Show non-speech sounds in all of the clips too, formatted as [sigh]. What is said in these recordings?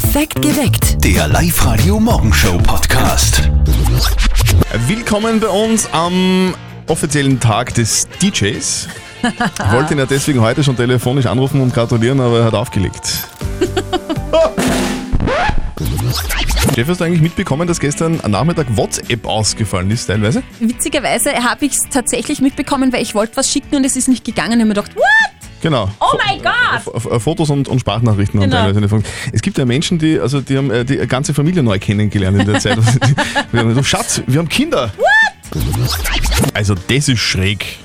Perfekt geweckt. Der Live-Radio Morgenshow Podcast. Willkommen bei uns am offiziellen Tag des DJs. Ich [laughs] wollte ihn ja deswegen heute schon telefonisch anrufen und gratulieren, aber er hat aufgelegt. [laughs] Jeff, hast du eigentlich mitbekommen, dass gestern am Nachmittag WhatsApp ausgefallen ist, teilweise? Witzigerweise habe ich es tatsächlich mitbekommen, weil ich wollte was schicken und es ist nicht gegangen. Ich habe mir gedacht, what? Genau. Oh mein Gott! F- F- Fotos und, und Sprachnachrichten und Genau. teilweise eine Fun- Es gibt ja Menschen, die, also die haben äh, die ganze Familie neu kennengelernt in der Zeit. [laughs] Wir haben, so, Schatz, wir haben Kinder. Also das ist schräg.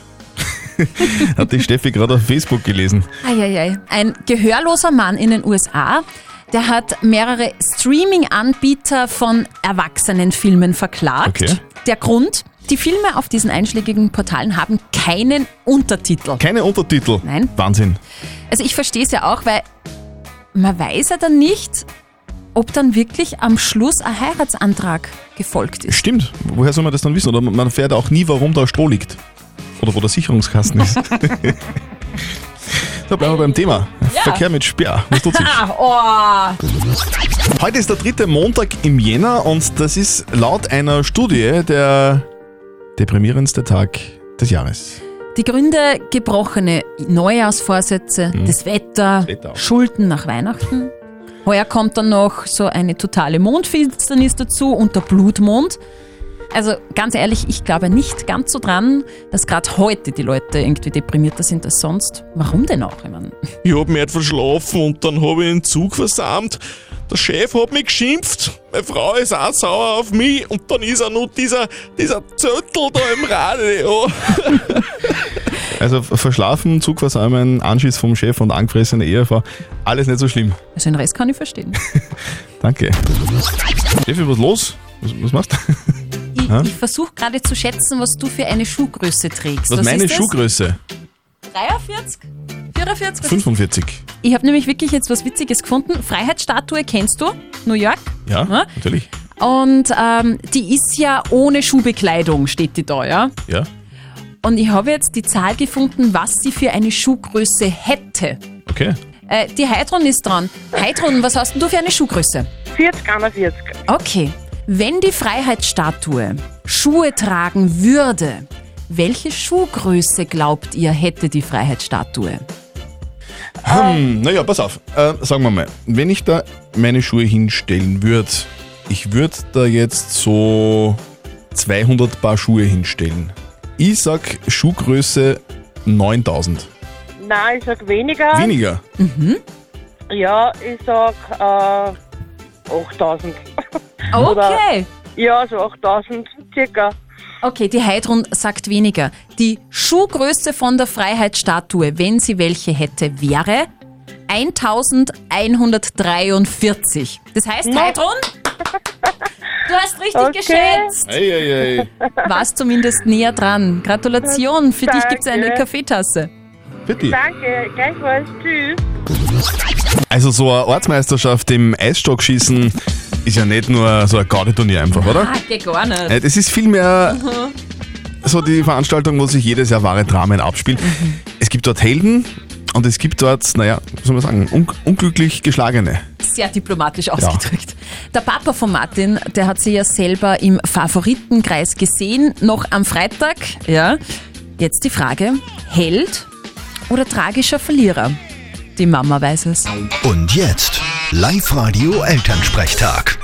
[laughs] Hat die Steffi gerade auf Facebook gelesen. Eieiei. Ein gehörloser Mann in den USA, der hat mehrere Streaming-Anbieter von Erwachsenenfilmen verklagt. Okay. Der Grund? Die Filme auf diesen einschlägigen Portalen haben keinen Untertitel. Keine Untertitel. Nein. Wahnsinn. Also ich verstehe es ja auch, weil man weiß ja dann nicht, ob dann wirklich am Schluss ein Heiratsantrag gefolgt ist. Stimmt. Woher soll man das dann wissen? Oder man erfährt auch nie, warum da Stroh liegt. Oder wo der Sicherungskasten ist. [laughs] so, bleiben wir beim Thema. Verkehr mit Sperr. Was tut sich? [laughs] Oh. Heute ist der dritte Montag im Jänner und das ist laut einer Studie der deprimierendste Tag des Jahres. Die Gründe gebrochene Neujahrsvorsätze, das Wetter, Mhm. Wetter. Schulden nach Weihnachten. Heuer kommt dann noch so eine totale Mondfinsternis dazu und der Blutmond. Also ganz ehrlich, ich glaube nicht ganz so dran, dass gerade heute die Leute irgendwie deprimierter sind als sonst. Warum denn auch? Ich mein, Ich hab mich verschlafen und dann hab ich den Zug versammelt. Der Chef hat mich geschimpft, meine Frau ist auch sauer auf mich und dann ist er nur dieser, dieser Zöttel da im Radio. [laughs] Also verschlafen, Zugversäumen, Anschiss vom Chef und angefressene Ehefrau, alles nicht so schlimm. also den Rest kann ich verstehen. [laughs] Danke. Steffi, was los? Was, was machst du? Ich, Hä? ich versuche gerade zu schätzen, was du für eine Schuhgröße trägst. Was meine ist das? Schuhgröße? 43? 44? 45. Ich habe nämlich wirklich jetzt was Witziges gefunden. Freiheitsstatue kennst du? New York. Ja, Ja. natürlich. Und ähm, die ist ja ohne Schuhbekleidung, steht die da, ja? Ja. Und ich habe jetzt die Zahl gefunden, was sie für eine Schuhgröße hätte. Okay. Äh, die Heidrun ist dran. Heidrun, was hast denn du für eine Schuhgröße? 40, 41. Okay. Wenn die Freiheitsstatue Schuhe tragen würde, welche Schuhgröße glaubt ihr hätte die Freiheitsstatue? Hm, naja, pass auf. Äh, sagen wir mal, wenn ich da meine Schuhe hinstellen würde, ich würde da jetzt so 200 Paar Schuhe hinstellen. Ich sag Schuhgröße 9000. Nein, ich sag weniger. Weniger. Ja, ich sag äh, 8000. Okay. Ja, so 8000 circa. Okay, die Heidrun sagt weniger. Die Schuhgröße von der Freiheitsstatue, wenn sie welche hätte, wäre 1143. Das heißt, Na. Heidrun, du hast richtig Okay. geschätzt. Eieiei. Warst zumindest näher dran. Gratulation, für dich gibt's eine Danke. Kaffeetasse. Bitte. Danke, gleichfalls. Tschüss. Also so eine Ortsmeisterschaft im Eisstockschießen ist ja nicht nur so ein Gaudeturnier einfach, oder? Ah, geht gar nicht. Äh, Das ist vielmehr so die Veranstaltung, wo sich jedes Jahr wahre Dramen abspielt. Es gibt dort Helden und es gibt dort, naja, was soll man sagen, un unglücklich Geschlagene. Sehr diplomatisch ausgedrückt. Der Papa von Martin, der hat sie ja selber im Favoritenkreis gesehen, noch am Freitag. Ja. Jetzt die Frage, Held oder tragischer Verlierer? Die Mama weiß es. Und jetzt Live-Radio Elternsprechtag.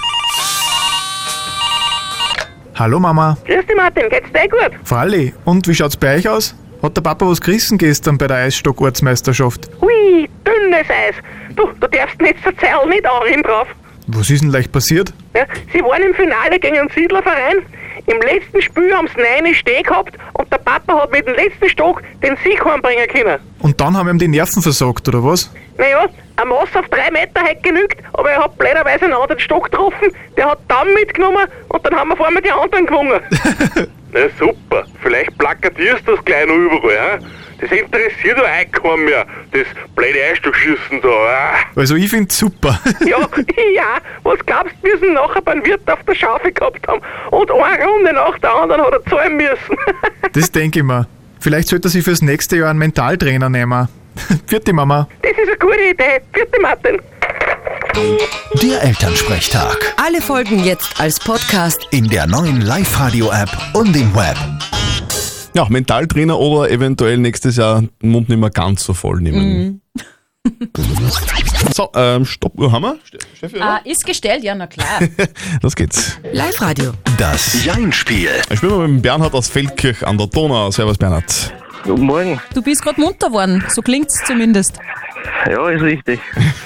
Hallo Mama, Grüß dich, Martin. Geht's dir gut? Fralli, und wie schaut's bei euch aus? Hat der Papa was gerissen gestern bei der Eisstock-Ortsmeisterschaft? Hui, dünnes Eis. Du, du darfst nicht so Zeil nicht anreden drauf. Was ist denn leicht passiert? Ja, sie waren im Finale gegen den Siedlerverein. Im letzten Spiel haben sie neun Steh gehabt und der Papa hat mit dem letzten Stock den Sieg heimbringen können. Und dann haben ihm die Nerven versagt, oder was? Naja, ein Maß auf drei Meter hätte genügt, aber er hat blöderweise einen anderen Stock getroffen, der hat dann mitgenommen und dann haben wir vor allem die anderen gewonnen. [laughs] Na super, vielleicht plakatierst du das gleich noch überall, ja? Das interessiert doch euch keinen mehr, das blöde Eisstockschießen da, ah. Also ich find's super. ja, [laughs] ja, was glaubst du, wir sind nachher beim Wirt auf der Schaufel gehabt haben und eine Runde nach der anderen hat er zahlen müssen. [laughs] das denke ich mir. Vielleicht sollte er sich fürs nächste Jahr einen Mentaltrainer nehmen. [laughs] Vierte Mama. Das ist eine gute Idee. Vierte Martin. Der Elternsprechtag. Alle Folgen jetzt als Podcast. In der neuen Live-Radio-App und im Web. Ja, Mentaltrainer oder eventuell nächstes Jahr den Mund nicht mehr ganz so voll nehmen. so, ähm, Stoppuhr haben wir? Ste- Steffi, oder? Ah, ist gestellt? Ja, na klar. [laughs] Los geht's. Live-Radio. Das Jein-Spiel. Ich spielen wir mit dem Bernhard aus Feldkirch an der Donau. Servus Bernhard. Guten Morgen. Du bist gerade munter geworden, so klingt's zumindest. Ja, ist richtig.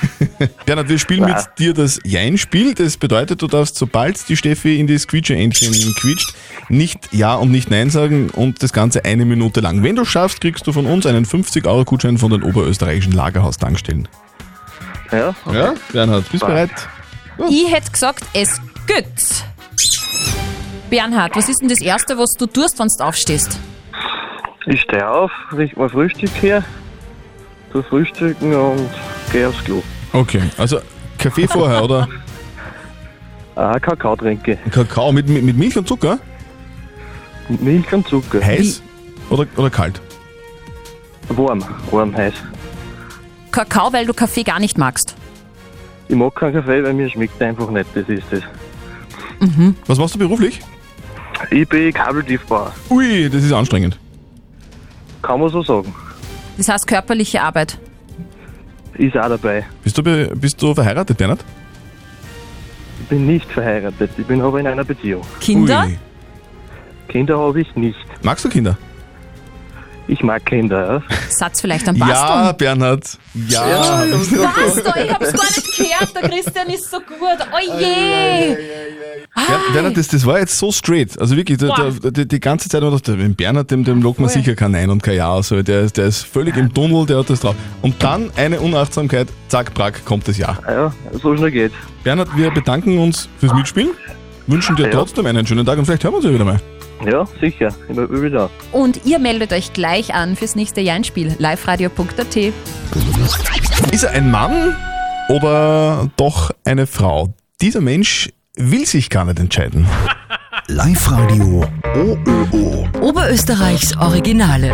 [laughs] Bernhard, wir spielen mit dir das Jein-Spiel. Das bedeutet, du darfst, sobald die Steffi in die Squeecher-Entchen quietscht, nicht Ja und nicht Nein sagen und das Ganze eine Minute lang. Wenn du schaffst, kriegst du von uns einen 50-Euro-Gutschein von den oberösterreichischen Lagerhaus-Tankstellen. Ja, Ja, Bernhard, bist du bereit? Ich hätte gesagt, es geht. Bernhard, was ist denn das Erste, was du tust, wenn du aufstehst? ich stehe auf, richte mal Frühstück her, tu Frühstücken und gehe aufs Klo. Okay, also Kaffee vorher oder [laughs] Ah, Kakao trinke. Kakao mit, mit, mit Milch und Zucker? Mit Milch und Zucker. Heiß oder, oder kalt? Warm, warm, heiß. Kakao, weil du Kaffee gar nicht magst. Ich mag keinen Kaffee, weil mir schmeckt er einfach nicht, das ist es. Was machst du beruflich? Ich bin Kabeltiefbauer, Ui, das ist anstrengend. kann man so sagen. Das heißt körperliche Arbeit. Ist auch dabei. Bist du, be- bist du verheiratet, Bernhard? Ich bin nicht verheiratet, ich bin aber in einer Beziehung. Kinder? Ui. Kinder habe ich nicht. Magst du Kinder? Ich mag Kinder, ja. Satz vielleicht am Ja, Basteln. Bernhard. Ja. Was da? Ich hab's gar nicht gehört. Der Christian ist so gut. Oh je! Ber- Bernhard, das, das war jetzt so straight. Also wirklich, Boah. der, die, die ganze Zeit haben wir gedacht, Bernhard, dem, dem lockt man Voll. sicher kein Nein und kein Ja. Also der, ist- der ist völlig im Tunnel, der hat das drauf. Und dann eine Unachtsamkeit, zack, brack, kommt das Ja. Ja, so schnell geht's. Bernhard, wir bedanken uns fürs Mitspielen, wünschen dir Ja. trotzdem einen schönen Tag und vielleicht hören wir uns ja wieder mal. Ja, sicher. Immer wieder. Und ihr meldet euch gleich an fürs nächste Jeinspiel. liveradio.at. Ist er ein Mann oder doch eine Frau? Dieser Mensch will sich gar nicht entscheiden. [laughs] Live-Radio OÖO. Oberösterreichs Originale.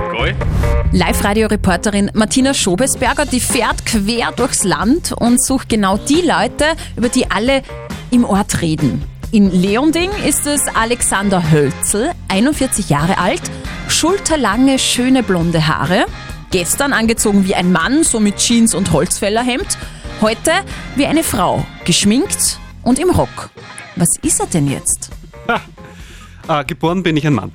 Live-Radio-Reporterin Martina Schobesberger, die fährt quer durchs Land und sucht genau die Leute, über die alle im Ort reden. In Leonding ist es Alexander Hölzel, 41 Jahre alt, schulterlange, schöne blonde Haare, gestern angezogen wie ein Mann, so mit Jeans und Holzfällerhemd, heute wie eine Frau, geschminkt und im Rock. Was ist er denn jetzt? Ah, geboren bin ich ein Mann.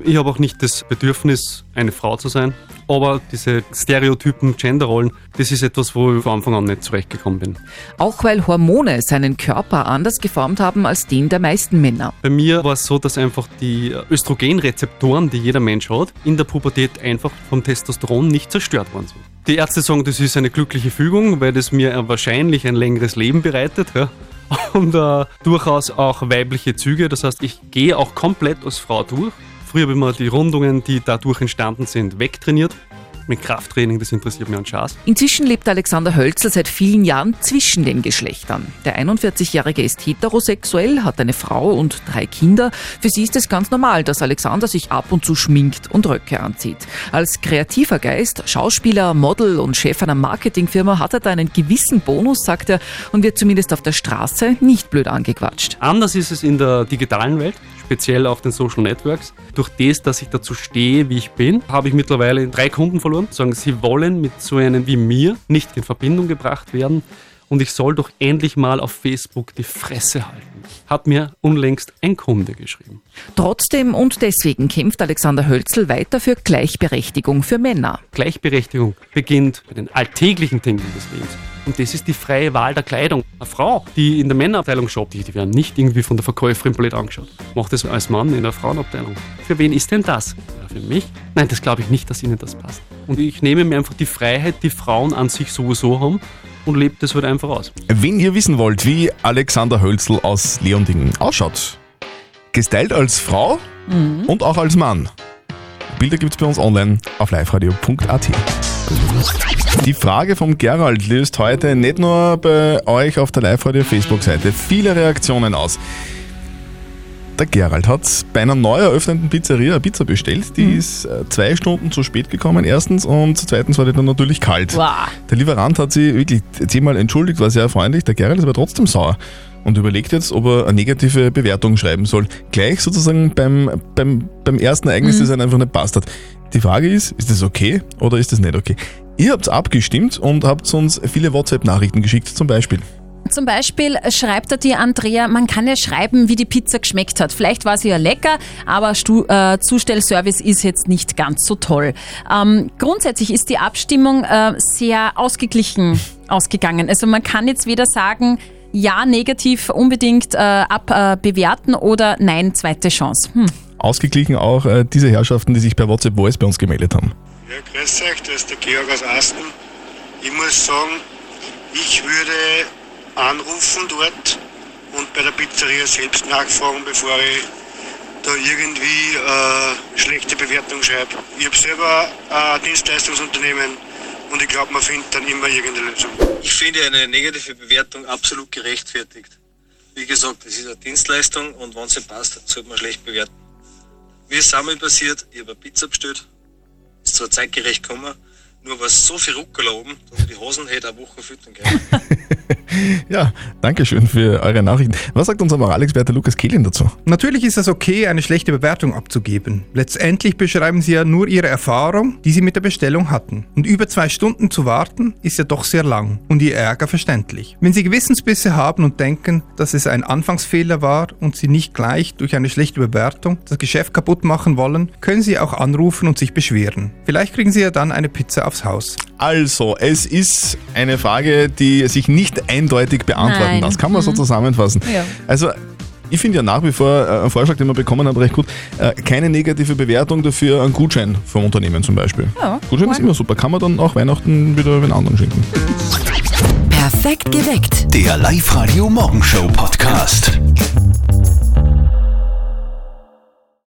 Ich habe auch nicht das Bedürfnis, eine Frau zu sein. Aber diese Stereotypen, Genderrollen, das ist etwas, wo ich von Anfang an nicht zurechtgekommen bin. Auch weil Hormone seinen Körper anders geformt haben als den der meisten Männer. Bei mir war es so, dass einfach die Östrogenrezeptoren, die jeder Mensch hat, in der Pubertät einfach vom Testosteron nicht zerstört worden sind. Die Ärzte sagen, das ist eine glückliche Fügung, weil das mir wahrscheinlich ein längeres Leben bereitet. Ja. [laughs] Und äh, durchaus auch weibliche Züge. Das heißt, ich gehe auch komplett als Frau durch. Früher habe ich mal die Rundungen, die dadurch entstanden sind, wegtrainiert. Mit Krafttraining, das interessiert mich an Schaß. Inzwischen lebt Alexander Hölzel seit vielen Jahren zwischen den Geschlechtern. Der 41-Jährige ist heterosexuell, hat eine Frau und drei Kinder. Für sie ist es ganz normal, dass Alexander sich ab und zu schminkt und Röcke anzieht. Als kreativer Geist, Schauspieler, Model und Chef einer Marketingfirma hat er da einen gewissen Bonus, sagt er, und wird zumindest auf der Straße nicht blöd angequatscht. Anders ist es in der digitalen Welt, speziell auf den Social Networks. Durch das, dass ich dazu stehe, wie ich bin, habe ich mittlerweile drei Kunden verloren. Sagen, sie wollen mit so einem wie mir nicht in Verbindung gebracht werden und ich soll doch endlich mal auf Facebook die Fresse halten. Hat mir unlängst ein Kunde geschrieben. Trotzdem und deswegen kämpft Alexander Hölzel weiter für Gleichberechtigung für Männer. Gleichberechtigung beginnt bei den alltäglichen Dingen des Lebens. Und das ist die freie Wahl der Kleidung. Eine Frau, die in der Männerabteilung shoppt, die, die werden nicht irgendwie von der Verkäuferin blöd angeschaut. Macht das als Mann in der Frauenabteilung. Für wen ist denn das? Ja, für mich? Nein, das glaube ich nicht, dass ihnen das passt. Und ich nehme mir einfach die Freiheit, die Frauen an sich sowieso haben und lebe das halt einfach aus. Wenn ihr wissen wollt, wie Alexander Hölzel aus Leondingen ausschaut, gestylt als Frau und auch als Mann. Bilder gibt's bei uns online auf liveradio.at. Die Frage vom Gerald löst heute nicht nur bei euch auf der Live-Radio Facebook-Seite viele Reaktionen aus. Der Gerald hat bei einer neu eröffneten Pizzeria eine Pizza bestellt. Die ist äh, zwei Stunden zu spät gekommen, erstens. Und zweitens war die dann natürlich kalt. Wow. Der Lieferant hat sich wirklich zehnmal entschuldigt, war sehr freundlich. Der Gerald ist aber trotzdem sauer und überlegt jetzt, ob er eine negative Bewertung schreiben soll. Gleich sozusagen beim, beim, beim ersten Ereignis, das er einfach nicht passt hat. Die Frage ist, ist das okay oder ist das nicht okay? Ihr habt abgestimmt und habt uns viele WhatsApp-Nachrichten geschickt, zum Beispiel. Zum Beispiel schreibt er dir, Andrea, man kann ja schreiben, wie die Pizza geschmeckt hat. Vielleicht war sie ja lecker, aber Stu äh, Zustellservice ist jetzt nicht ganz so toll. Ähm, grundsätzlich ist die Abstimmung äh, sehr ausgeglichen [laughs] ausgegangen. Also man kann jetzt weder sagen, ja, negativ unbedingt äh, abbewerten oder nein, zweite Chance. Hm. Ausgeglichen auch äh, diese Herrschaften, die sich per WhatsApp Voice bei uns gemeldet haben. Ja, grüß euch, das ist der Georg aus Asten. Ich muss sagen, ich würde anrufen dort und bei der Pizzeria selbst nachfragen, bevor ich da irgendwie äh, schlechte Bewertung schreibe. Ich habe selber ein Dienstleistungsunternehmen und ich glaube, man findet dann immer irgendeine Lösung. Ich finde eine negative Bewertung absolut gerechtfertigt. Wie gesagt, es ist eine Dienstleistung und wenn sie passt, sollte man schlecht bewerten. Mir ist einmal passiert, ich habe eine Pizza bestellt, ist zwar zeitgerecht gekommen, nur war es so viel Ruckel oben, dass ich die Hosen hätte eine Woche füttern können. [laughs] Ja, danke schön für eure Nachrichten. Was sagt unser Moralexperte Lukas Kehlin dazu? Natürlich ist es okay, eine schlechte Bewertung abzugeben. Letztendlich beschreiben Sie ja nur Ihre Erfahrung, die Sie mit der Bestellung hatten. Und über zwei Stunden zu warten, ist ja doch sehr lang und Ihr Ärger verständlich. Wenn Sie Gewissensbisse haben und denken, dass es ein Anfangsfehler war und Sie nicht gleich durch eine schlechte Bewertung das Geschäft kaputt machen wollen, können Sie auch anrufen und sich beschweren. Vielleicht kriegen Sie ja dann eine Pizza aufs Haus. Also, es ist eine Frage, die sich nicht eindeutig beantworten Nein. lässt. Kann man so Mhm. zusammenfassen. Ja. Also, ich finde ja nach wie vor äh, einen Vorschlag, den wir bekommen haben, recht gut. Äh, keine negative Bewertung dafür, einen Gutschein vom Unternehmen zum Beispiel. Ja, Gutschein ist immer super. Kann man dann auch Weihnachten wieder einen anderen schenken. Perfekt geweckt. Der Live-Radio Morgenshow Podcast.